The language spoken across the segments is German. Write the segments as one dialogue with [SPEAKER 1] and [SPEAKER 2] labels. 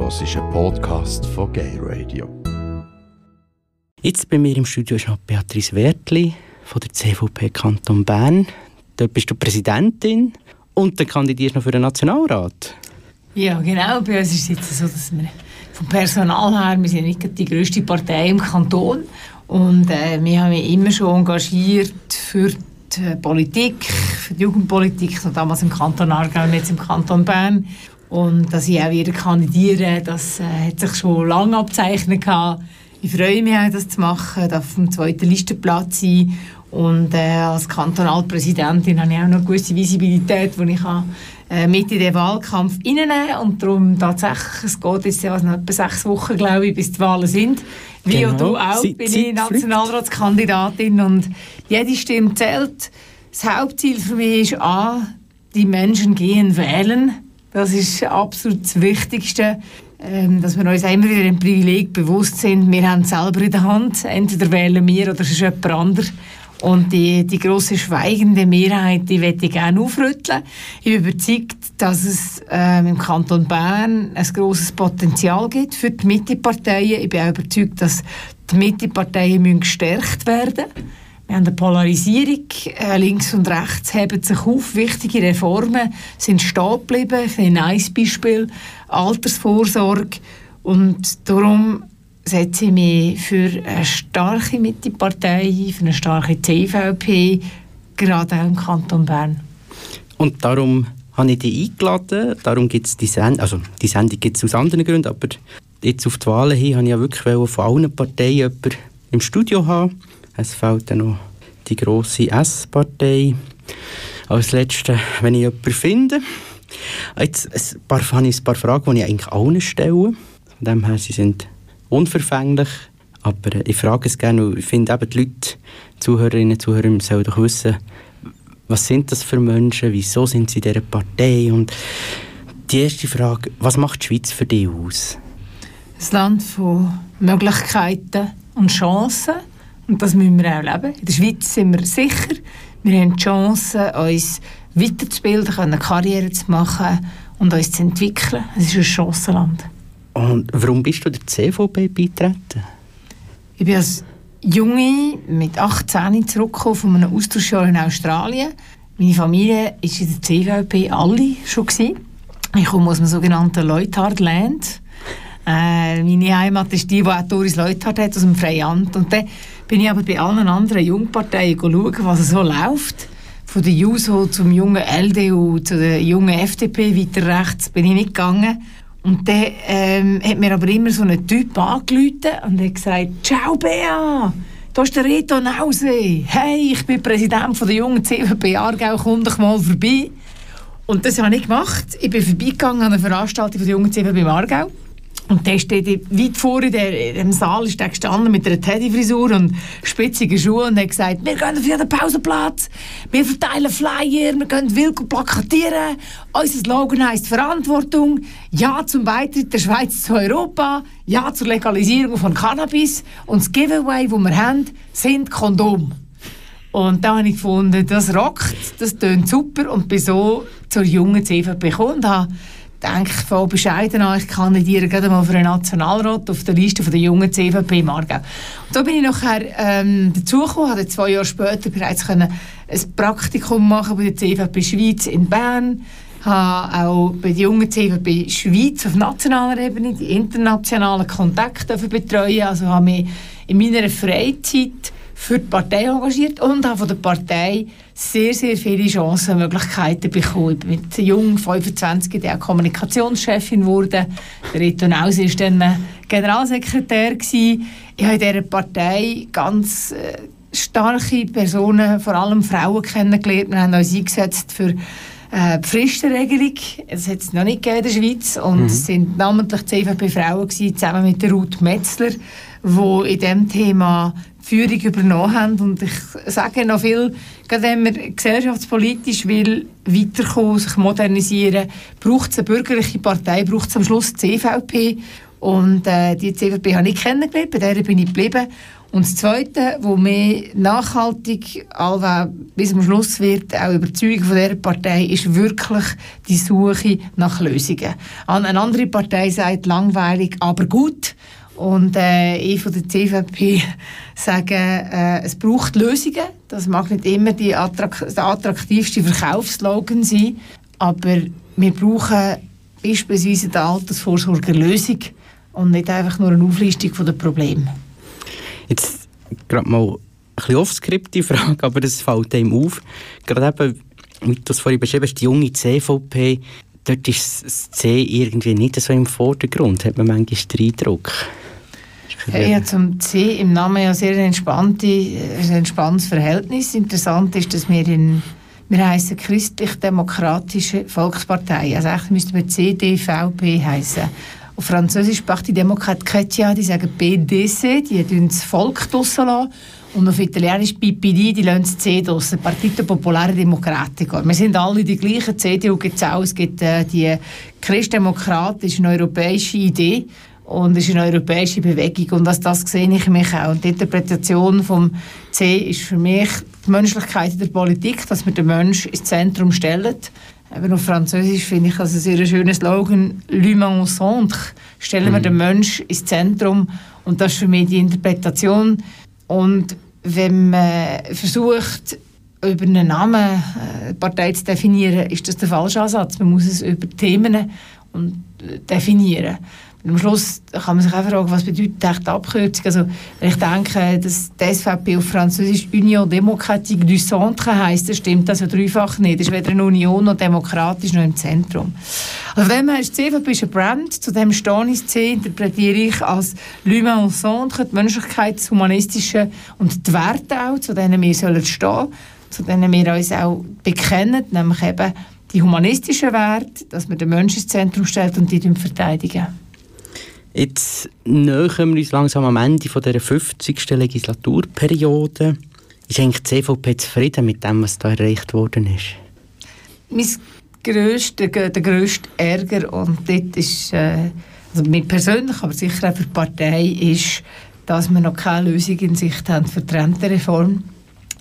[SPEAKER 1] hörst einen Podcast von Gay Radio.
[SPEAKER 2] Jetzt bei mir im Studio ist noch Beatrice Wertli von der CVP Kanton Bern. Dort bist du Präsidentin und dann kandidierst du noch für den Nationalrat.
[SPEAKER 3] Ja, genau. Bei uns ist es jetzt so, dass wir vom Personal her, wir sind nicht die grösste Partei im Kanton und äh, wir haben mich immer schon engagiert für die Politik, für die Jugendpolitik, so damals im Kanton Aargau und jetzt im Kanton Bern. Und dass ich auch wieder kandidiere, das äh, hat sich schon lange abzeichnet. Ich freue mich auch, das zu machen, auf dem zweiten Listenplatz sein. Und äh, als Kantonalpräsidentin habe ich auch noch eine gewisse Visibilität, die ich kann, äh, mit in den Wahlkampf hineinnehmen Und darum tatsächlich, es geht jetzt ja noch etwa sechs Wochen, glaube ich, bis die Wahlen sind. Wie genau. du auch, Sie, bin ich Nationalratskandidatin und jede Stimme zählt. Das Hauptziel für mich ist A, die Menschen gehen wählen. Das ist absolut das Wichtigste, ähm, dass wir uns immer wieder ein Privileg bewusst sind. Wir haben es selber in der Hand. Entweder wählen wir oder es ist jemand anderes. Und die, die grosse schweigende Mehrheit, die möchte ich gerne aufrütteln. Ich bin überzeugt, dass es ähm, im Kanton Bern ein grosses Potenzial gibt für die Mitteparteien. Ich bin auch überzeugt, dass die Mitteparteien gestärkt werden müssen. Wir haben eine Polarisierung. Äh, links und rechts heben sich auf. Wichtige Reformen sind stehen geblieben. Ein neues Beispiel. Altersvorsorge. Und darum setze ich mich für eine starke Mittepartei, für eine starke CVP, gerade auch im Kanton Bern.
[SPEAKER 2] Und darum habe ich dich eingeladen. Darum gibt's die Sendung, also die Sendung gibt es aus anderen Gründen, aber jetzt auf die Wahlen hin habe ich ja wirklich von allen Parteien jemanden im Studio haben. Es fehlt noch die grosse S-Partei. Als letzte, wenn ich jemanden finde. Jetzt ein paar, habe ich ein paar Fragen, die ich eigentlich allen stelle. Von dem her, sie sind unverfänglich. Aber ich frage es gerne, ich finde eben die Leute, Zuhörerinnen und Zuhörer, sollen doch wissen, was sind das für Menschen, wieso sind sie in dieser Partei und die erste Frage, was macht die Schweiz für dich aus?
[SPEAKER 3] Ein Land von Möglichkeiten und Chancen und das müssen wir auch leben. In der Schweiz sind wir sicher, wir haben die Chance, uns weiterzubilden, eine Karriere zu machen und uns zu entwickeln. Es ist ein Chancenland.
[SPEAKER 2] Und warum bist du der CVP beitreten?
[SPEAKER 3] Ich bin als Junge mit 18 zurückgekommen von einem Austauschjahr in Australien. Meine Familie war in der CVP alle schon. Gewesen. Ich komme aus einem sogenannten Leuthard Land. Äh, meine Heimat ist die, die auch Doris Leuthard hat, aus dem Freiamt. Und dann bin ich aber bei allen anderen Jungparteien schauen, was so läuft. Von der JUSO zum jungen LDU, zu der jungen FDP, weiter rechts, bin ich nicht gegangen. Und dann ähm, hat mir aber immer so ein Typ angerufen und hat gesagt, «Ciao, Bea, da ist der Reto Nause. Hey, ich bin Präsident von der jungen CVP Aargau, komm doch mal vorbei.» Und das habe ich gemacht. Ich bin vorbeigegangen an einer Veranstaltung von der jungen CVP Aargau. Und der steht weit vor in, der, in dem Saal ist der gestanden mit einer Teddyfrisur und spitzigen Schuhen und hat gesagt, wir gehen auf jeden Pausenplatz, wir verteilen Flyer, wir gehen wild plakatieren, unser Slogan heisst Verantwortung, Ja zum Beitritt der Schweiz zu Europa, Ja zur Legalisierung von Cannabis. Und das Giveaway, das wir haben, sind Kondom. Und da habe ich gefunden, das rockt, das tönt super. Und bin so zur jungen CVP gekommen habe denke ich voll bescheiden an, ich kandidiere gerade mal für einen Nationalrat auf der Liste von der jungen CVP im Aargau. Und da bin ich nachher ähm, dazugekommen, hatte zwei Jahre später bereits können ein Praktikum machen bei der CVP Schweiz in Bern, habe auch bei der jungen CVP Schweiz auf nationaler Ebene die internationalen Kontakte betreuen, also habe mich in meiner Freizeit für die Partei engagiert und habe von der Partei sehr, sehr viele Chancen und Möglichkeiten bekommen. Ich bin mit jung, 25, die auch Kommunikationschefin wurde. Der Naus war dann Generalsekretär. Gewesen. Ich habe in dieser Partei ganz äh, starke Personen, vor allem Frauen kennengelernt. Wir haben uns eingesetzt für äh, die Fristenregelung. Das hat es noch nicht in der Schweiz. Und mhm. es sind namentlich CVP-Frauen zusammen mit der Ruth Metzler, die in diesem Thema Führung übernommen haben. Und ich sage noch viel, gerade wenn man gesellschaftspolitisch will weiterkommen, sich modernisieren, braucht es eine bürgerliche Partei, braucht es am Schluss die CVP. Und äh, die CVP habe ich kennengelernt, bei der bin ich geblieben. Und das Zweite, wo mehr nachhaltig allweil bis zum Schluss wird, auch Überzeugung von dieser Partei, ist wirklich die Suche nach Lösungen. Eine andere Partei sagt langweilig, aber gut. Und äh, ich von der CVP sage, äh, es braucht Lösungen. Das mag nicht immer die attrakt der attraktivste Verkaufsslogan sein, aber wir brauchen beispielsweise die Altersvorsorge Lösung und nicht einfach nur eine Auflistung der Probleme.
[SPEAKER 2] Jetzt gerade mal ein bisschen off-script die Frage, aber das fällt einem auf. Gerade eben, wie du es vorhin beschrieben hast, die junge CVP, dort ist das C irgendwie nicht so im Vordergrund, hat man manchmal den Eindruck.
[SPEAKER 3] Habe zum C im Namen ja sehr entspannte, ein entspanntes Verhältnis. Interessant ist, dass wir in wir heißen Christlich-Demokratische Volkspartei. Also eigentlich müssten wir CDVP heißen. Auf Französisch Parti Démocrate Chrétien, die sagen PDC, die lassen das Volk draussen lassen. Und auf Italienisch PPD, die lassen das C draussen, Partito Popolare Democratico. Wir sind alle die gleichen, CDU gibt es auch, es gibt äh, die christdemokratische europäische Idee und es ist eine europäische Bewegung und als das sehe ich mich auch. Und die Interpretation vom C ist für mich die Menschlichkeit in der Politik, dass wir den Menschen ins Zentrum stellen. Eben auf Französisch finde ich das ein sehr schöner Slogan, «L'humain au centre», stellen wir mhm. den Menschen ins Zentrum und das ist für mich die Interpretation. Und wenn man versucht, über einen Namen eine Partei zu definieren, ist das der falsche Ansatz. Man muss es über Themen definieren. Und am Schluss kann man sich auch fragen, was bedeutet echt die Abkürzung? Also, wenn ich denke, dass die SVP auf Französisch Union Démocratique du Centre heisst, dann stimmt das ja dreifach nicht. Das ist weder eine Union noch demokratisch noch im Zentrum. Also wenn man die CVP ist ein Brand, zu dem stehe ich C, interpretiere ich als L'humain au centre, die Menschlichkeit, das Humanistische und die Werte auch, zu denen wir sollen stehen, zu denen wir uns auch bekennen, nämlich eben die humanistischen Werte, dass man den Menschen ins Zentrum stellt und die verteidigen.
[SPEAKER 2] Jetzt nähern wir uns langsam am Ende von dieser 50. Legislaturperiode. Ist eigentlich die CVP zufrieden mit dem, was da erreicht worden ist?
[SPEAKER 3] Mein grösster, der grösste Ärger, und dort ist, äh, also mir persönlich, aber sicher auch für die Partei, ist, dass wir noch keine Lösung in Sicht haben für die Rentenreform.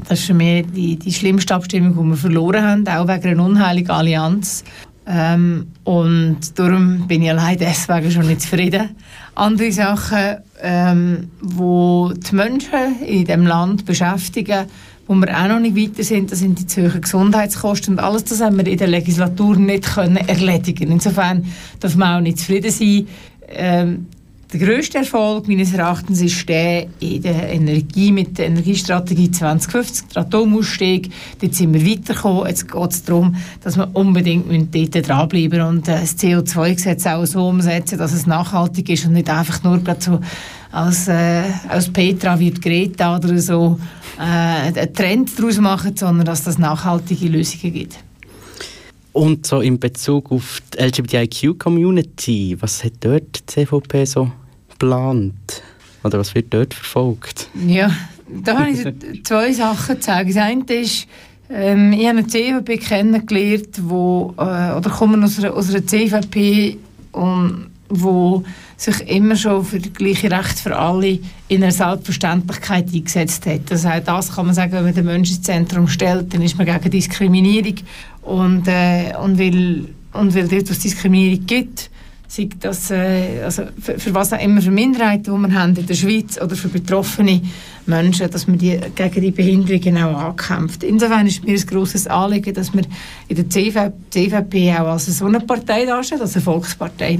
[SPEAKER 3] Das ist für mich die, die schlimmste Abstimmung, die wir verloren haben, auch wegen einer unheiligen Allianz. Ähm, und darum bin ich allein deswegen schon nicht zufrieden. Andere Sachen, ähm, wo die Menschen in dem Land beschäftigen, wo wir auch noch nicht weiter sind, das sind die zu Gesundheitskosten und alles das haben wir in der Legislatur nicht können erledigen. Insofern darf man auch nicht zufrieden sein. Ähm, der grösste Erfolg meines Erachtens ist der in der Energie mit der Energiestrategie 2050, der Atomausstieg. Dort sind wir weitergekommen. Jetzt geht es darum, dass wir unbedingt dort dranbleiben und äh, das CO2-Gesetz auch so umsetzen, dass es nachhaltig ist und nicht einfach nur so als, äh, als Petra wird Greta oder so äh, einen Trend daraus machen, sondern dass es nachhaltige Lösungen gibt.
[SPEAKER 2] Und so in Bezug auf die LGBTIQ-Community, was hat dort die CVP so geplant? Oder was wird dort verfolgt?
[SPEAKER 3] Ja, da habe ich zwei Sachen zu sagen. Das eine ist, ähm, ich habe eine CVP kennengelernt, wo, äh, oder kommen aus einer, aus einer CVP, und, wo sich immer schon für das gleiche Recht für alle in einer Selbstverständlichkeit eingesetzt hat. Das heißt, das kann man sagen, wenn man den Menschen ins Zentrum stellt, dann ist man gegen Diskriminierung und, äh, und, weil, und weil dort, was Diskriminierung gibt, sei das, äh, also für, für, was auch immer für Minderheiten, die wir haben in der Schweiz oder für betroffene Menschen, dass man die, gegen die Behinderungen auch ankämpft. Insofern ist mir ein grosses Anliegen, dass wir in der CVP, CVP auch als so eine Partei darstellen, als eine Volkspartei.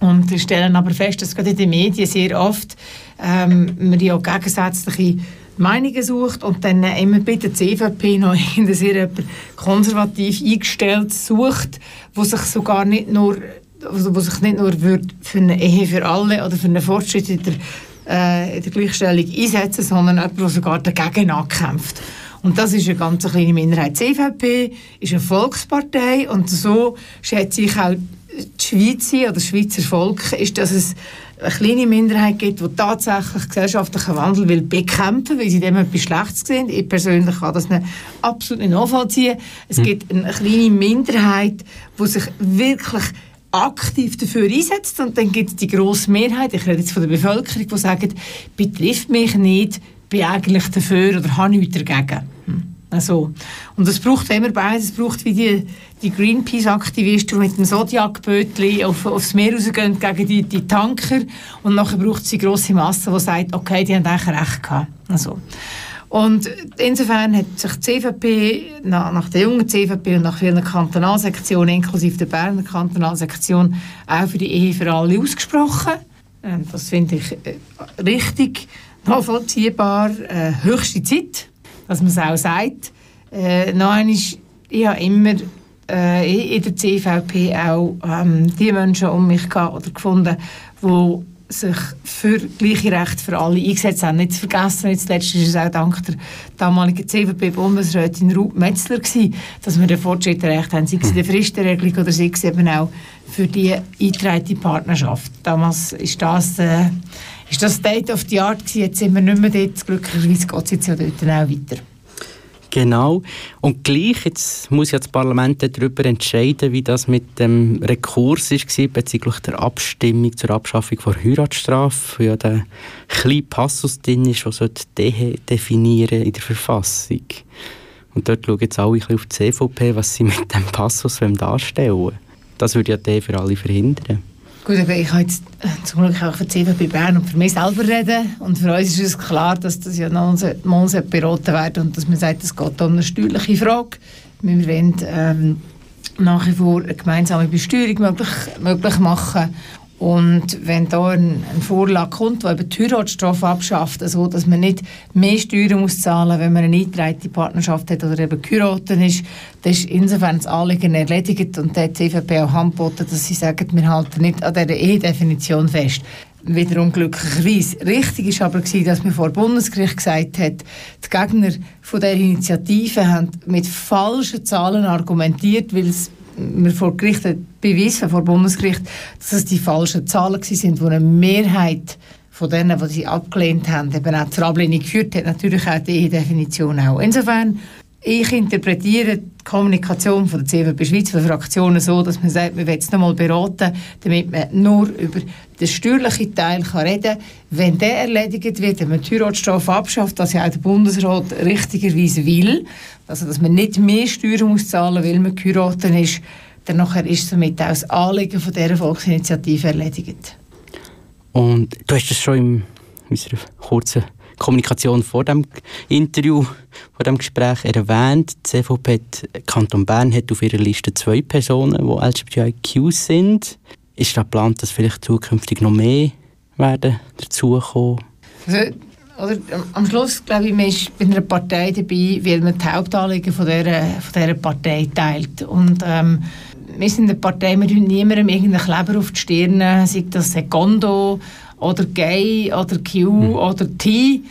[SPEAKER 3] Und wir stellen aber fest, dass gerade in den Medien sehr oft ähm, man ja gegensätzliche Meinungen sucht und dann immer bei der CVP noch in sehr konservativ eingestellt sucht, wo sich sogar nicht nur also, wo sich nicht nur für eine Ehe für alle oder für einen Fortschritt in der, äh, in der Gleichstellung einsetzen, sondern jemand, der sogar dagegen ankämpft. Und das ist eine ganz kleine Minderheit. Die CVP ist eine Volkspartei und so schätze ich auch die Schweiz oder das Schweizer Volk, ist, dass es eine kleine Minderheit gibt, die tatsächlich gesellschaftlichen Wandel will bekämpfen will, weil sie dem etwas Schlechtes sehen. Ich persönlich kann das nicht, absolut nicht nachvollziehen. Es mhm. gibt eine kleine Minderheit, die sich wirklich aktiv dafür einsetzt und dann gibt es die grosse Mehrheit, ich rede jetzt von der Bevölkerung, die sagt, betrifft mich nicht, bin eigentlich dafür oder habe nichts dagegen. Hm. Also, und es braucht immer beides. Es braucht wie die, die Greenpeace-Aktivisten, die mit dem Zodiac-Bötchen auf, aufs Meer rausgehen gegen die, die Tanker. Und nachher braucht es die grosse Masse, die sagt, okay, die haben eigentlich recht gehabt. Also. Und insofern hat sich die CVP nach, nach der jungen CVP und nach vielen Kantonalsektionen, inklusive der Berner Kantonalsektion, auch für die Ehe für alle ausgesprochen. Ähm, das finde ich äh, richtig nachvollziehbar, äh, höchste Zeit dass man es auch sagt. Äh, einmal, ich habe immer äh, in der CVP auch ähm, die Menschen um mich oder gefunden, die sich für gleiche Rechte für alle eingesetzt haben. Nicht zu vergessen, jetzt letztes ist es auch dank der damaligen CVP-Bundesrätin Ruth Metzler gewesen, dass wir den Fortschritt erreicht haben, sei es in der Fristenregelung oder sei es eben auch für die eingetragene Partnerschaft. Damals ist das, äh, ist das State of the Art gewesen, jetzt sind wir nicht mehr dort, glücklicherweise geht es jetzt ja dort auch weiter.
[SPEAKER 2] Genau. Und gleich jetzt muss ja das Parlament darüber entscheiden, wie das mit dem Rekurs war bezüglich der Abstimmung zur Abschaffung der Heiratsstrafe, wo ja der kleine Passus drin ist, der Dehe definieren in der Verfassung. Und dort schauen jetzt alle auf die CVP, was sie mit dem Passus darstellen wollen. Das würde ja der für alle verhindern.
[SPEAKER 3] Gut, aber ich kann jetzt äh, zum Glück auch für die CVP Bern und für mich selber reden. Und für uns ist es klar, dass das ja noch mal beraten werden und dass man sagt, es geht um eine steuerliche Frage. Wir wollen ähm, nach wie vor eine gemeinsame Besteuerung möglich, möglich machen und wenn da ein, ein Vorlage kommt, der eben die Heiratsstrafe abschafft, also dass man nicht mehr Steuern muss zahlen wenn man eine eingetragene Partnerschaft hat oder eben geheiratet ist, dann ist insofern das Anliegen erledigt und die CVP auch angeboten, dass sie sagen, wir halten nicht an dieser Ehedefinition fest. Wiederum glücklicherweise. Richtig ist aber gewesen, dass man vor Bundesgericht gesagt hat, die Gegner von der Initiative haben mit falschen Zahlen argumentiert, weil es wir vor Gericht bewiesen, vor Bundesgericht, dass es die falschen Zahlen sind, wo eine Mehrheit von denen, die sie abgelehnt haben, eben auch zur Ablehnung geführt hat, natürlich auch die Definition auch. Insofern, ich interpretiere die Kommunikation von der CVP Schweiz, von Fraktionen so, dass man sagt, wir wollen es nochmal beraten, damit man nur über den steuerlichen Teil kann reden kann. Wenn der erledigt wird, wenn man die Heiratsstrafe abschafft, was ja auch der Bundesrat richtigerweise will, also dass man nicht mehr Steuern muss zahlen, weil man geheiratet ist, dann nachher ist somit auch das Anliegen von dieser Volksinitiative erledigt.
[SPEAKER 2] Und du hast das schon in unserer kurzen Kommunikation vor dem Interview, vor dem Gespräch erwähnt. Die CVP hat, Kanton Bern hat auf ihrer Liste zwei Personen, die LGBTIQ sind. Ist da geplant, dass vielleicht zukünftig noch mehr werden dazukommen?
[SPEAKER 3] Also, oder, am Schluss, glaube ich, man ist bei einer Partei dabei, weil man die Hauptanliegen von dieser, von dieser Partei teilt. Und ähm, wir sind eine Partei, wir tun niemandem irgendeinen Kleber auf die Stirn, sei das Secondo oder Gay oder Q mhm. oder T,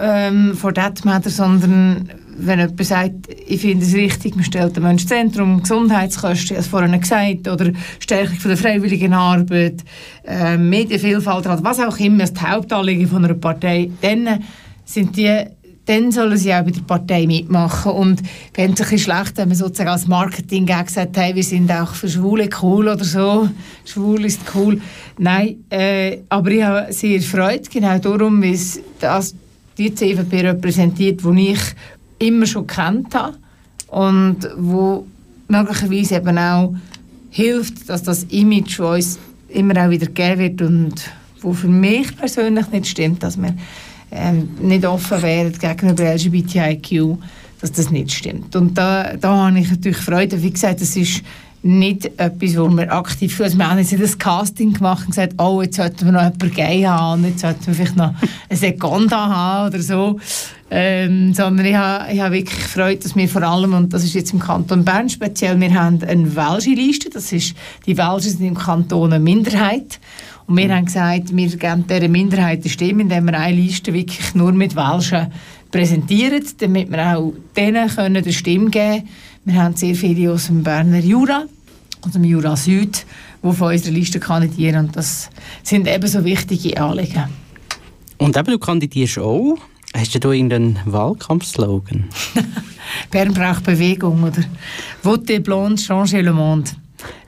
[SPEAKER 3] ähm, for that matter, sondern wenn jemand sagt, ich finde es richtig, man stellt den Menschen Zentrum, Gesundheitskosten, ich vorhin gesagt, oder Stärkung von der freiwilligen Arbeit, äh, Medienvielfalt, was auch immer, das Hauptanliegen von einer Partei, dann sind die dann sollen sie auch bei der Partei mitmachen. Und wenn es ein bisschen schlecht, wenn man sozusagen als Marketing gesagt hey, wir sind auch für Schwule cool oder so, schwul ist cool. Nein, äh, aber ich habe sehr Freude, genau darum, weil es die CVP repräsentiert, die ich immer schon kennt habe und wo möglicherweise eben auch hilft, dass das Image von uns immer auch wieder gegeben wird und wo für mich persönlich nicht stimmt, dass wir ähm, nicht offen wären gegenüber LGBTIQ, dass das nicht stimmt. Und da, da habe ich natürlich Freude. Wie gesagt, das ist nicht etwas, wo wir aktiv für also wir haben jetzt nicht ein Casting gemacht und gesagt, oh, jetzt sollten wir noch jemanden gay haben, jetzt sollten wir vielleicht noch eine Seconda haben oder so. Ähm, sondern ich habe, ich wirklich Freude, dass wir vor allem, und das ist jetzt im Kanton Bern speziell, wir haben eine welsche Liste, das ist, die Welschen sind im Kanton eine Minderheit. Und wir haben gesagt, wir geben dieser Minderheit eine Stimme, indem wir eine Liste wirklich nur mit Welschen präsentieren, damit wir auch denen können eine Stimme geben können. Wir haben sehr viele aus dem Berner Jura, aus dem Jura Süd, die von unserer Liste kandidieren. Und das sind ebenso wichtige Anliegen.
[SPEAKER 2] Und eben, du kandidierst auch. Hast du irgendeinen Wahlkampfslogan?
[SPEAKER 3] Bern braucht Bewegung, oder? Vote blond, changer le monde.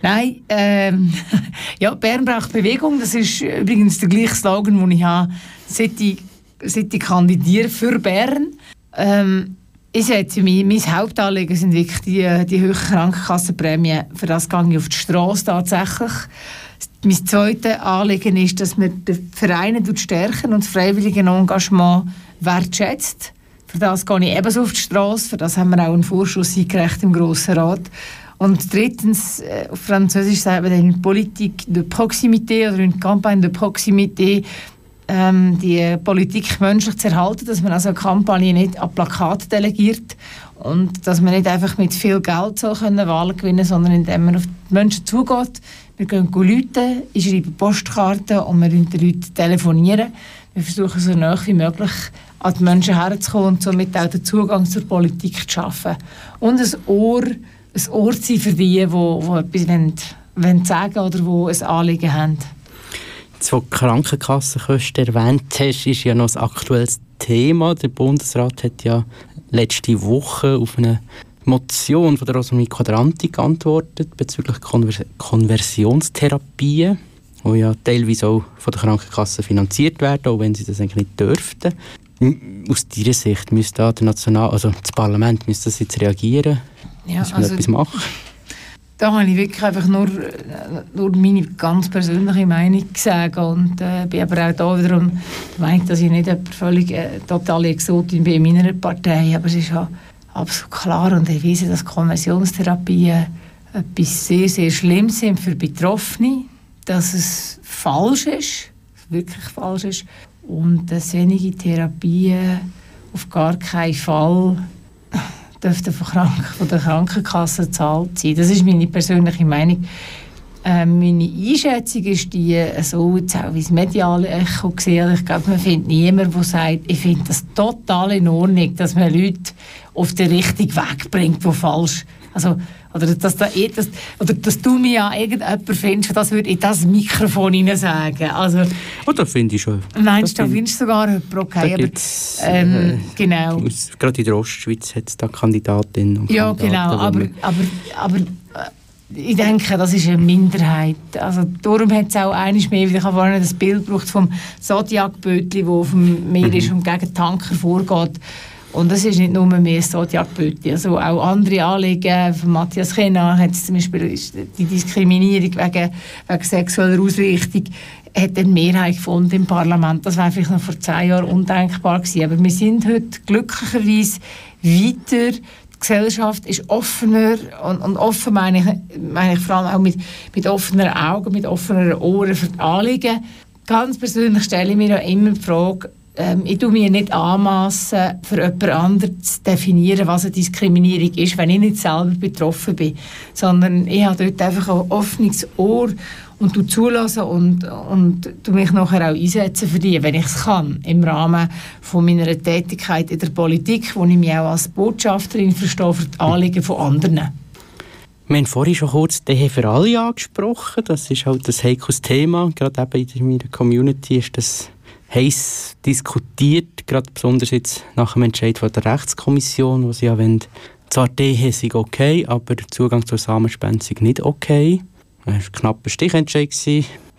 [SPEAKER 3] Nein, ähm, ja, Bern braucht Bewegung. Das ist übrigens der gleiche Slogan, den ich habe, seit ich, seit ich kandidiere für Bern. Ähm, ich setze mein, mein Hauptanliegen sind wirklich die, die hohen Krankenkassenprämien. Für das gehe ich auf die Straße tatsächlich. Mein zweites Anliegen ist, dass man die Vereine stärken und das freiwillige Engagement wertschätzt. Für das gehe ich ebenso auf die Straße. Für das haben wir auch einen Vorschuss eingereicht im Grossen Rat. Und drittens, äh, auf Französisch sagt man eine Politik de Proximité oder eine Campagne de Proximité, ähm, die Politik menschlich zu erhalten, dass man also eine Kampagne nicht an Plakat delegiert und dass man nicht einfach mit viel Geld so können Wahlen gewinnen sondern indem man auf die Menschen zugeht. Wir gehen Leute, ich schreibe Postkarten und wir den Leuten telefonieren. Wir versuchen so nah wie möglich an die Menschen herzukommen und somit auch den Zugang zur Politik zu schaffen. Und ein Ohr, ein zu sein für die, die, die etwas wollen, wollen sagen oder die ein Anliegen haben.
[SPEAKER 2] Jetzt, wo die Krankenkassenkosten erwähnt hast, ist ja noch ein aktuelles Thema. Der Bundesrat hat ja letzte Woche auf eine Motion von der Rosemarie Quadranti geantwortet bezüglich Konvers Konversionstherapien, die ja teilweise auch von der Krankenkasse finanziert werden, auch wenn sie das eigentlich nicht dürften. Aus deiner Sicht müsste da der National, also das Parlament müsste das jetzt reagieren, ja, müsste man also etwas machen?
[SPEAKER 3] Da kann ich wirklich einfach nur, nur meine ganz persönliche Meinung sagen und äh, bin aber auch da wiederum der Meinung, dass ich nicht völlig äh, totale Exotin bin in meiner Partei, aber es ist ja absolut klar und erwiesen, dass Konversionstherapien etwas sehr, sehr Schlimmes sind für Betroffene, dass es falsch ist, wirklich falsch ist und dass wenige Therapien auf gar keinen Fall dürften von, Krank von der Krankenkasse gezahlt sein. Das ist meine persönliche Meinung. Äh, meine Einschätzung ist die, so jetzt auch wie das mediale Echo gesehen Ich glaube, man findet niemanden, der sagt, ich finde das total in Ordnung, dass man Leute auf den richtigen Weg bringt, der falsch also, oder dass, da, eh, dass, oder dass du mir ja irgendjemand findest, das würde in das Mikrofon hinein sagen. Also,
[SPEAKER 2] oh, das finde ich schon.
[SPEAKER 3] Meinst du, da findest du sogar jemanden, okay. Aber, ähm, äh, genau.
[SPEAKER 2] Gerade in der Ostschweiz hat es da Kandidatinnen und
[SPEAKER 3] Ja, Kandidaten, genau, aber, aber, aber äh, ich denke, das ist eine Minderheit. Also darum hat es auch eines mehr, ich habe vorhin das Bild gebraucht vom Zodiac-Bötli, das auf dem Meer mhm. ist und gegen Tanker vorgeht. Und das ist nicht nur mehr Zodiac-Bötli. Also auch andere Anliegen, von Matthias Kena hat zum Beispiel die Diskriminierung wegen, wegen sexueller Ausrichtung hat eine Mehrheit gefunden im Parlament. Das wäre vielleicht noch vor zehn Jahren undenkbar gewesen. Aber wir sind heute glücklicherweise weiter Gesellschaft ist offener und, und offen meine ich, meine ich vor allem auch mit, mit offenen Augen, mit offenen Ohren für die Anliegen. Ganz persönlich stelle ich mir ja immer die Frage, ähm, ich tue mir nicht anmassen, für jemand anderen zu definieren, was eine Diskriminierung ist, wenn ich nicht selber betroffen bin, sondern ich habe dort einfach ein offenes Ohr und du zulassen und, und du mich nachher auch einsetzen für die, wenn ich es kann, im Rahmen von meiner Tätigkeit in der Politik, wo ich mich auch als Botschafterin verstehe für die Anliegen von anderen.
[SPEAKER 2] Wir haben vorhin schon kurz die für alle angesprochen. Das ist halt das heikles Thema. Gerade eben in meiner Community ist das heiß diskutiert, gerade besonders jetzt nach dem Entscheid von der Rechtskommission, wo sie ja wollen, zwar die sind okay, aber der Zugang zur Samenspende nicht okay. Das war ein knapper Stichentscheid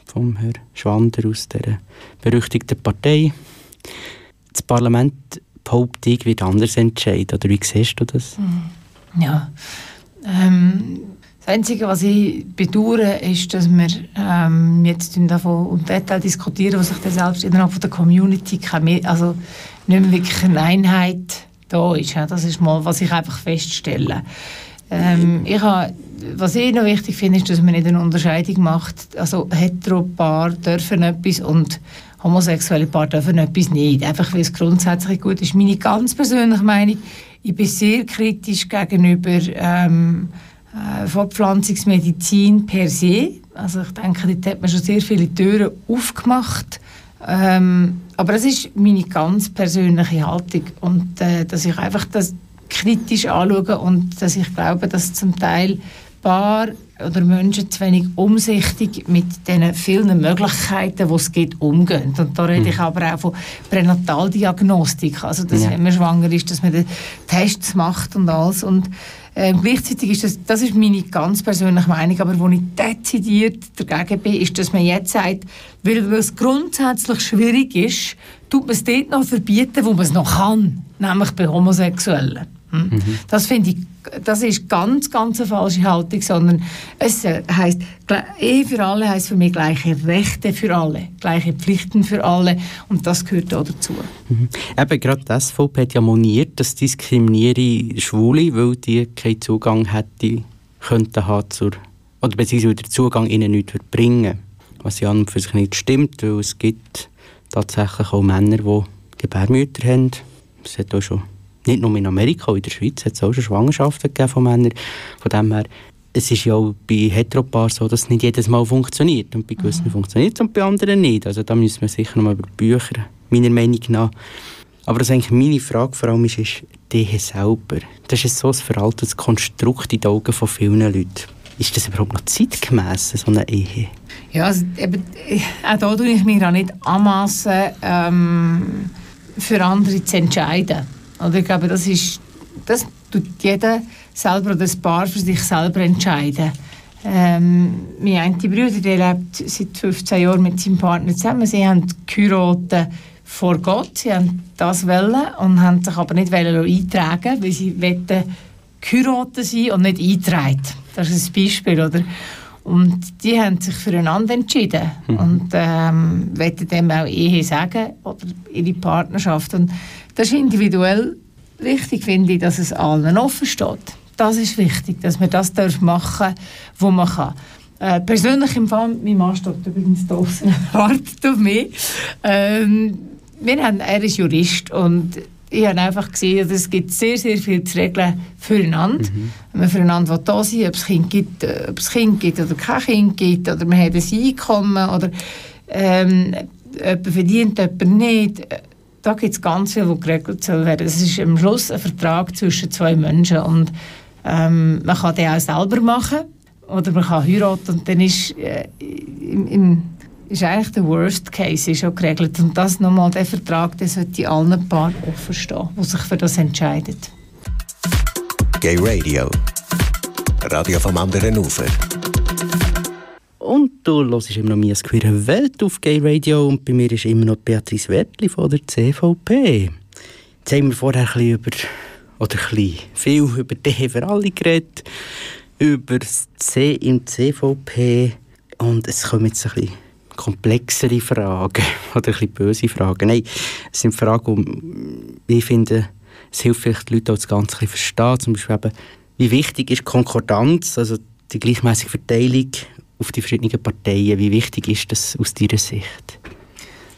[SPEAKER 2] vom Herrn Schwander aus der berüchtigten Partei. Das Parlament behauptet, wird anders entscheiden. Oder wie siehst du das?
[SPEAKER 3] Ja, ähm, das Einzige, was ich bedauere, ist, dass wir ähm, jetzt davon im Detail diskutieren, was sich dann selbst innerhalb der Community kann, also nicht mehr wirklich eine Einheit da ist. Ja. Das ist mal, was ich einfach feststelle. Ähm, ich habe, was ich noch wichtig finde, ist, dass man nicht eine Unterscheidung macht. Also Heteropaar dürfen etwas und homosexuelle Paar dürfen etwas nicht. Einfach weil es grundsätzlich gut ist. Meine ganz persönliche Meinung, ich bin sehr kritisch gegenüber ähm, äh, Fortpflanzungsmedizin per se. Also ich denke, dort hat man schon sehr viele Türen aufgemacht. Ähm, aber das ist meine ganz persönliche Haltung und äh, dass ich einfach das kritisch anschaue und dass ich glaube, dass zum Teil Paar oder Menschen zu wenig umsichtig mit den vielen Möglichkeiten, die es gibt, umgehen. Und da rede ich mhm. aber auch von Pränataldiagnostik, also dass, ja. wenn man schwanger ist, dass man den Tests macht und alles. Und Ähm, gleichzeitig ist das, das ist meine ganz persönliche Meinung, aber wo ich dezidiert dagegen bin, ist, dass man jetzt sagt, weil es grundsätzlich schwierig ist, tut man es dort noch verbieten, wo man es noch kann, nämlich bei Homosexuellen. Hm? Mhm. Das finde ich, das ist ganz, ganz eine falsche Haltung, sondern es äh, heißt Ehe für alle heißt für mich gleiche Rechte für alle, gleiche Pflichten für alle und das gehört auch dazu.
[SPEAKER 2] Mhm. Eben gerade das SVP hat ja moniert, dass diskriminiere Schwule, weil die keinen Zugang hätte, könnten haben zur, oder beziehungsweise der Zugang ihnen nicht bringen was ja an und für sich nicht stimmt, weil es gibt tatsächlich auch Männer, die Gebärmütter haben. Es hat auch schon nicht nur in Amerika, auch in der Schweiz hat es auch schon Schwangerschaften gegeben von Männern. Von dem her, es ist ja auch bei Heteropaaren so, dass es nicht jedes Mal funktioniert. Und bei gewissen mhm. funktioniert es und bei anderen nicht. Also da müssen wir sicher noch mal über Bücher, meiner Meinung nach. Aber was eigentlich meine Frage vor allem ist, ist die Ehe selber. Das ist so ein veraltetes Konstrukt in den Augen von vielen Leuten. Ist das überhaupt noch zeitgemäß, so eine Ehe?
[SPEAKER 3] Ja, also, eben, auch da tue ich mir auch nicht anmassen, ähm, für andere zu entscheiden. Oder ich glaube, das ist, das tut jeder selber oder das Paar für sich selber entscheiden. Ähm, mein eine Bruder, der lebt seit 15 Jahren mit seinem Partner zusammen. Sie haben geheiratet vor Gott. Sie haben das wollen und haben sich aber nicht eintragen weil sie wollten geheiratet sein und nicht eintragen. Das ist ein Beispiel, oder? Und die haben sich füreinander entschieden mhm. und ähm, wollen dem auch Ehe sagen oder ihre Partnerschaft. Und das ist individuell wichtig, finde ich, dass es allen offen steht. Das ist wichtig, dass man das machen darf, wo man kann. Äh, persönlich Fall, mein Mann steht übrigens draußen, wartet auf mich. Ähm, wir haben, er ist Jurist und ich habe einfach gesehen, dass es gibt sehr, sehr viel zu regeln füreinander. Mhm. Wenn man füreinander da sein ob es Kind gibt, äh, ob es Kind gibt oder kein Kind gibt, oder man hat ein Einkommen, oder ähm, jemand verdient, jemand nicht. Da gibt es ganz viel, was geregelt soll werden. Es ist am Schluss ein Vertrag zwischen zwei Menschen und ähm, man kann den auch selber machen oder man kann heiraten und dann ist äh, im, im ist eigentlich der Worst Case ist schon geregelt. Und das nochmal, der Vertrag, der sollte allen Paaren offen stehen, die sich für das entscheiden.
[SPEAKER 4] Gay Radio. Radio vom anderen Ufer.
[SPEAKER 2] Du hörst immer noch «Mias queere Welt» auf Gay Radio und bei mir ist immer noch Beatrice Wertli von der CVP. Jetzt haben wir vorher ein bisschen über, oder ein bisschen viel über die für alle geredet, über das C im CVP und es kommt jetzt ein bisschen komplexere Fragen oder ein bisschen böse Fragen. Nein, es sind Fragen, die ich finde, es hilft vielleicht die Leute auch das Ganze ein verstehen. Zum Beispiel eben, wie wichtig ist Konkordanz, also die gleichmäßige Verteilung auf die verschiedenen Parteien, wie wichtig ist das aus deiner Sicht?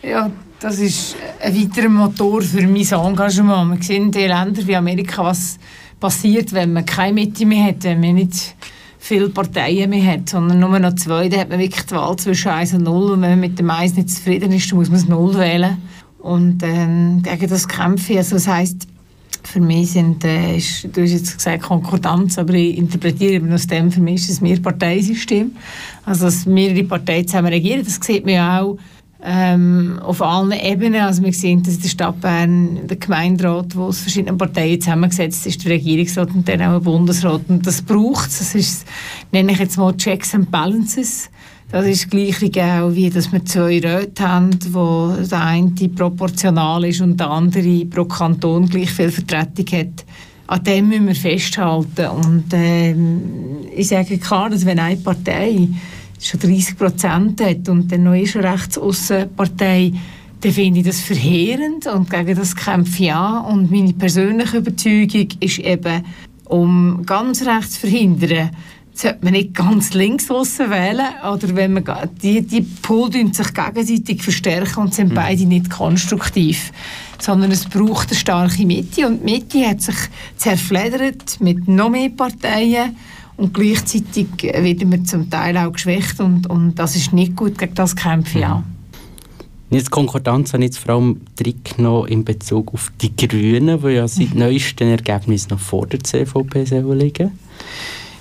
[SPEAKER 3] Ja, das ist ein weiterer Motor für mein Engagement. Wir sehen in Ländern wie Amerika, was passiert, wenn man keine Mitte mehr hat, wenn man nicht viele Parteien mehr hat, sondern nur noch zwei, dann hat man wirklich die Wahl zwischen 1 und 0 und wenn man mit dem 1 nicht zufrieden ist, dann muss man das 0 wählen und ähm, gegen das kämpfen. Also das heisst, für mich sind, äh, ist, du hast jetzt gesagt Konkordanz, aber ich interpretiere eben aus dem, für mich ist es ein Mehrparteisystem. Also, dass mehrere Parteien zusammen regieren, das sieht man ja auch ähm, auf allen Ebenen. Also wir sehen, dass in der Stadt Bern der Gemeinderat, wo aus verschiedenen Parteien zusammengesetzt ist, der Regierungsrat und dann auch der Bundesrat. Und das braucht es. Das ist, nenne ich jetzt mal Checks and Balances. Das ist gleich auch wie, dass wir zwei Räte haben, wo der eine proportional ist und der andere pro Kanton gleich viel Vertretung hat. An dem müssen wir festhalten. Und ähm, ich sage klar, dass wenn eine Partei schon 30 Prozent hat und dann noch ist eine Rechtsaußenpartei, dann finde ich das verheerend und gegen das kämpfe ich an. Und meine persönliche Überzeugung ist eben, um ganz rechts zu verhindern, sollte man nicht ganz links aussen wählen oder wenn man die, die Pol sich gegenseitig verstärken und sind mhm. beide nicht konstruktiv sondern es braucht eine starke Mitte und die Mitte hat sich zerfledert mit noch mehr Parteien und gleichzeitig werden wir zum Teil auch geschwächt und, und das ist nicht gut, gegen das kämpfe ich auch.
[SPEAKER 2] Jetzt Konkordanz habe ich jetzt vor allem genommen in Bezug auf die Grünen, die ja seit mhm. neuesten Ergebnissen noch vor der CVP liegen.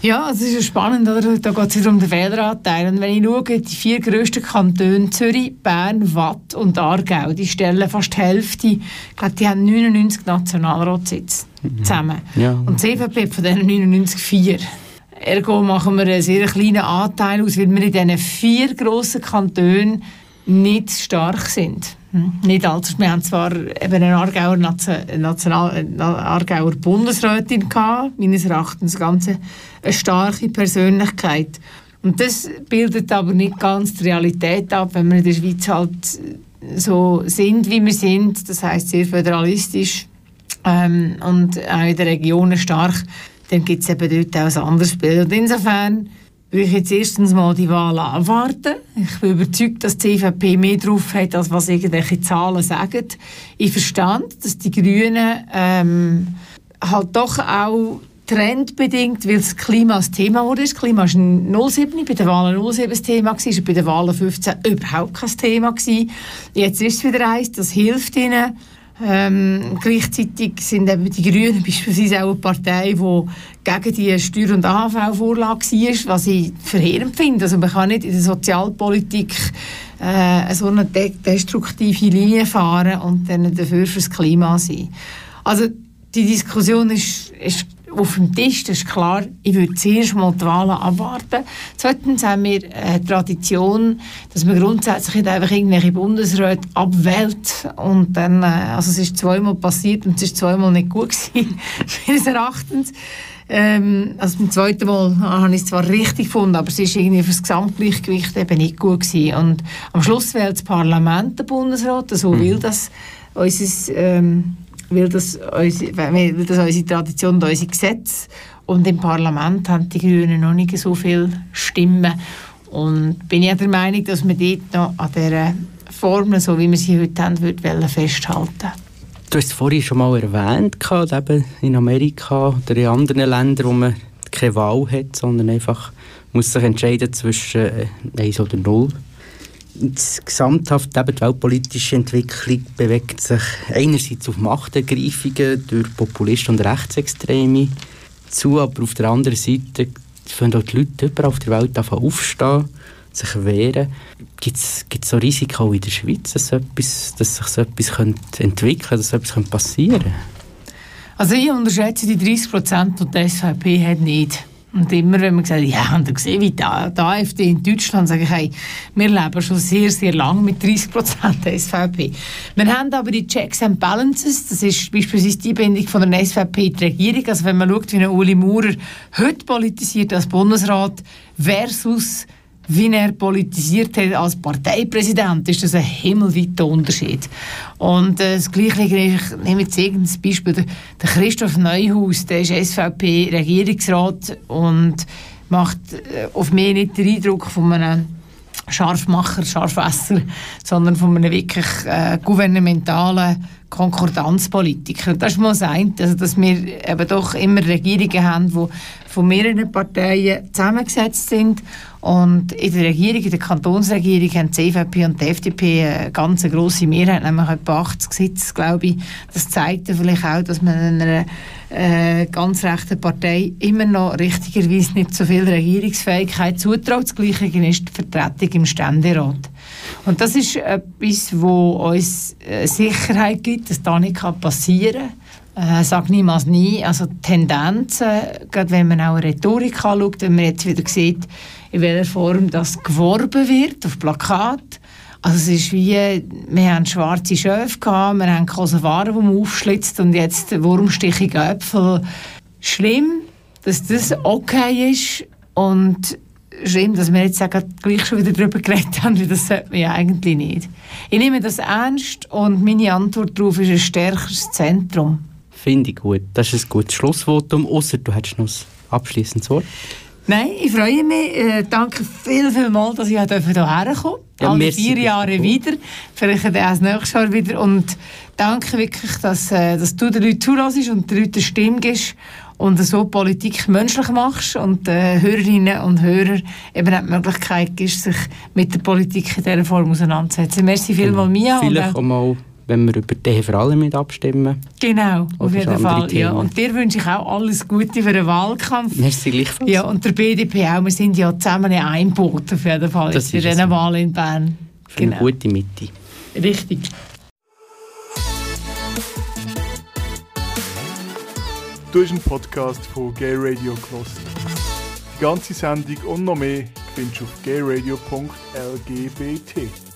[SPEAKER 3] Ja, es ist ja spannend, oder? da geht es wieder um den Wähleranteil. Und wenn ich schaue, die vier grössten Kantone, Zürich, Bern, Watt und Aargau, die stellen fast die Hälfte, ich glaube, die haben 99 Nationalratssitze. zusammen.
[SPEAKER 2] Ja.
[SPEAKER 3] Und die CVP hat von diesen 99 vier. Ergo machen wir einen sehr kleinen Anteil aus, weil wir in diesen vier grossen Kantonen nicht stark sind. Hm, Nicht allzu. Wir haben zwar eben eine Aargauer, Nation- National, Aargauer Bundesrätin gehabt, meines Erachtens ganz eine starke Persönlichkeit. Und das bildet aber nicht ganz die Realität ab, wenn wir in der Schweiz halt so sind, wie wir sind. Das heißt sehr föderalistisch ähm, und auch in den Regionen stark. Dann gibt es eben dort auch ein anderes Bild. Insofern würde ich jetzt erstens mal die Wahl abwarten. Ich bin überzeugt, dass die CVP mehr drauf hat, als was irgendwelche Zahlen sagen. Ich verstand, dass die Grünen ähm, halt doch auch trendbedingt, weil das Klima das Thema wurde. Das Klima war ein 07, bei den Wahlen 07 das Thema, ist bei den Wahlen 15 überhaupt kein Thema. Jetzt ist es wieder eins, das hilft ihnen. Ähm, gleichzeitig sind eben die Grünen beispielsweise auch eine Partei, die gegen die Steuer- und AHV-Vorlage war, was ich verheerend finde. Also man kann nicht in der Sozialpolitik äh, so eine de destruktive Linie fahren und dann dafür fürs Klima sein. Also die Diskussion ist, ist auf dem Tisch, das ist klar. Ich würde zuerst mal die Wahlen abwarten. Zweitens haben wir eine Tradition, dass man grundsätzlich nicht einfach irgendwelche Bundesräte abwählt und dann, äh, also es ist zweimal passiert und es ist zweimal nicht gut gewesen, meines Erachtens. Ähm, also beim zweiten Mal habe ich es zwar richtig gefunden, aber es ist irgendwie für das Gesamtgleichgewicht eben nicht gut gewesen. Und am Schluss wählt das Parlament den Bundesrat, so will das unser, ähm, will das, unsere, will das unsere Tradition und unsere Gesetze. Und im Parlament haben die Grünen noch nicht so viele Stimmen. Und bin ja der Meinung, dass wir dort noch an dieser Formel, so wie wir sie heute haben, würde festhalten
[SPEAKER 2] Du hast es vorhin schon mal erwähnt, eben in Amerika oder in anderen Ländern, wo man keine Wahl hat, sondern einfach muss sich entscheiden zwischen äh, 1 oder 0. Insgesamt eben die weltpolitische Entwicklung bewegt sich einerseits auf Machtergreifungen durch Populisten und Rechtsextreme zu, aber auf der anderen Seite fangen auch die Leute überall auf der Welt aufstehen, sich wehren. Gibt es so Risiken auch in der Schweiz, dass, etwas, dass sich so etwas könnte entwickeln dass so etwas passieren könnte?
[SPEAKER 3] Also ich unterschätze die 30 Prozent, die die SVP hat, nicht. Und immer, wenn man sagt, ja, habt ihr gesehen, wie die, die AfD in Deutschland, sage ich, hey, wir leben schon sehr, sehr lange mit 30 Prozent der SVP. Wir haben aber die Checks and Balances, das ist beispielsweise die Bindung von der SVP in die Regierung. Also wenn man schaut, wie ein Uli Maurer heute politisiert als Bundesrat versus wie er politisiert hat als Parteipräsident, ist das ein himmelweiter Unterschied. Und äh, das Gleiche ich nehme jetzt irgendein Beispiel, der Christoph Neuhaus, der ist SVP-Regierungsrat und macht äh, auf mich nicht den Eindruck von einem Scharfmacher, Scharfwässer, sondern von einem wirklich äh, gouvernementalen Konkordanzpolitiker. Das ist mal das also dass wir eben doch immer Regierungen haben, die von mehreren Parteien zusammengesetzt sind und in der Regierung, in der Kantonsregierung haben die CVP und die FDP eine ganz grosse Mehrheit, nämlich etwa 80 Sitze, glaube ich. Das zeigt ja vielleicht auch, dass man einer äh, ganz rechten Partei immer noch richtigerweise nicht so viel Regierungsfähigkeit zutraut. Das Gleiche ist die Vertretung im Ständerat. Und das ist etwas, wo uns äh, Sicherheit gibt, dass das nicht passieren kann. Äh, sag niemals nie. Also Tendenzen, gerade wenn man auch Rhetorik anschaut, wenn man jetzt wieder sieht, in welcher Form das geworben wird, auf Plakat. Also es ist wie, wir haben schwarze Schöfe gehabt, wir haben Kosovaren, die man aufschlitzt und jetzt wurmstichige Äpfel. Schlimm, dass das okay ist und schlimm, dass wir jetzt auch gleich schon wieder darüber geredet haben, wie das sollte man ja eigentlich nicht. Ich nehme das ernst und meine Antwort darauf ist ein stärkeres Zentrum.
[SPEAKER 2] Finde ich gut. Das ist ein gutes Schlussvotum, außer du hättest noch ein abschließendes Wort.
[SPEAKER 3] Nein, ich freue mich. Äh, danke viel, viel mal, dass ich hierher kommen
[SPEAKER 2] Ja,
[SPEAKER 3] Alle vier Jahre wieder. Vielleicht auch das nächste Jahr wieder. Und danke wirklich, dass, äh, dass du den Leuten zulässt und den Leuten eine Stimme gibst und so Politik menschlich machst und äh, Hörerinnen und Hörer eben auch die Möglichkeit gibst, sich mit der Politik in dieser Form auseinanderzusetzen. Merci vielmals, Mia. und
[SPEAKER 2] Vielleicht
[SPEAKER 3] auch-
[SPEAKER 2] auch mal, wenn wir über die für alle mit abstimmen.
[SPEAKER 3] Genau, auf jeden Fall. Ja. Und dir wünsche ich auch alles Gute für den Wahlkampf.
[SPEAKER 2] Merci gleichfalls.
[SPEAKER 3] Ja, und der BDP auch. Wir sind ja zusammen in einem Boot auf jeden Fall
[SPEAKER 2] Das
[SPEAKER 3] jetzt bei diesen Wahlen in Bern.
[SPEAKER 2] Für eine gute Mitte.
[SPEAKER 3] Richtig.
[SPEAKER 5] Du hast einen Podcast von Gay Radio gehört. Die ganze Sendung und noch mehr findest du auf gayradio.lgbt.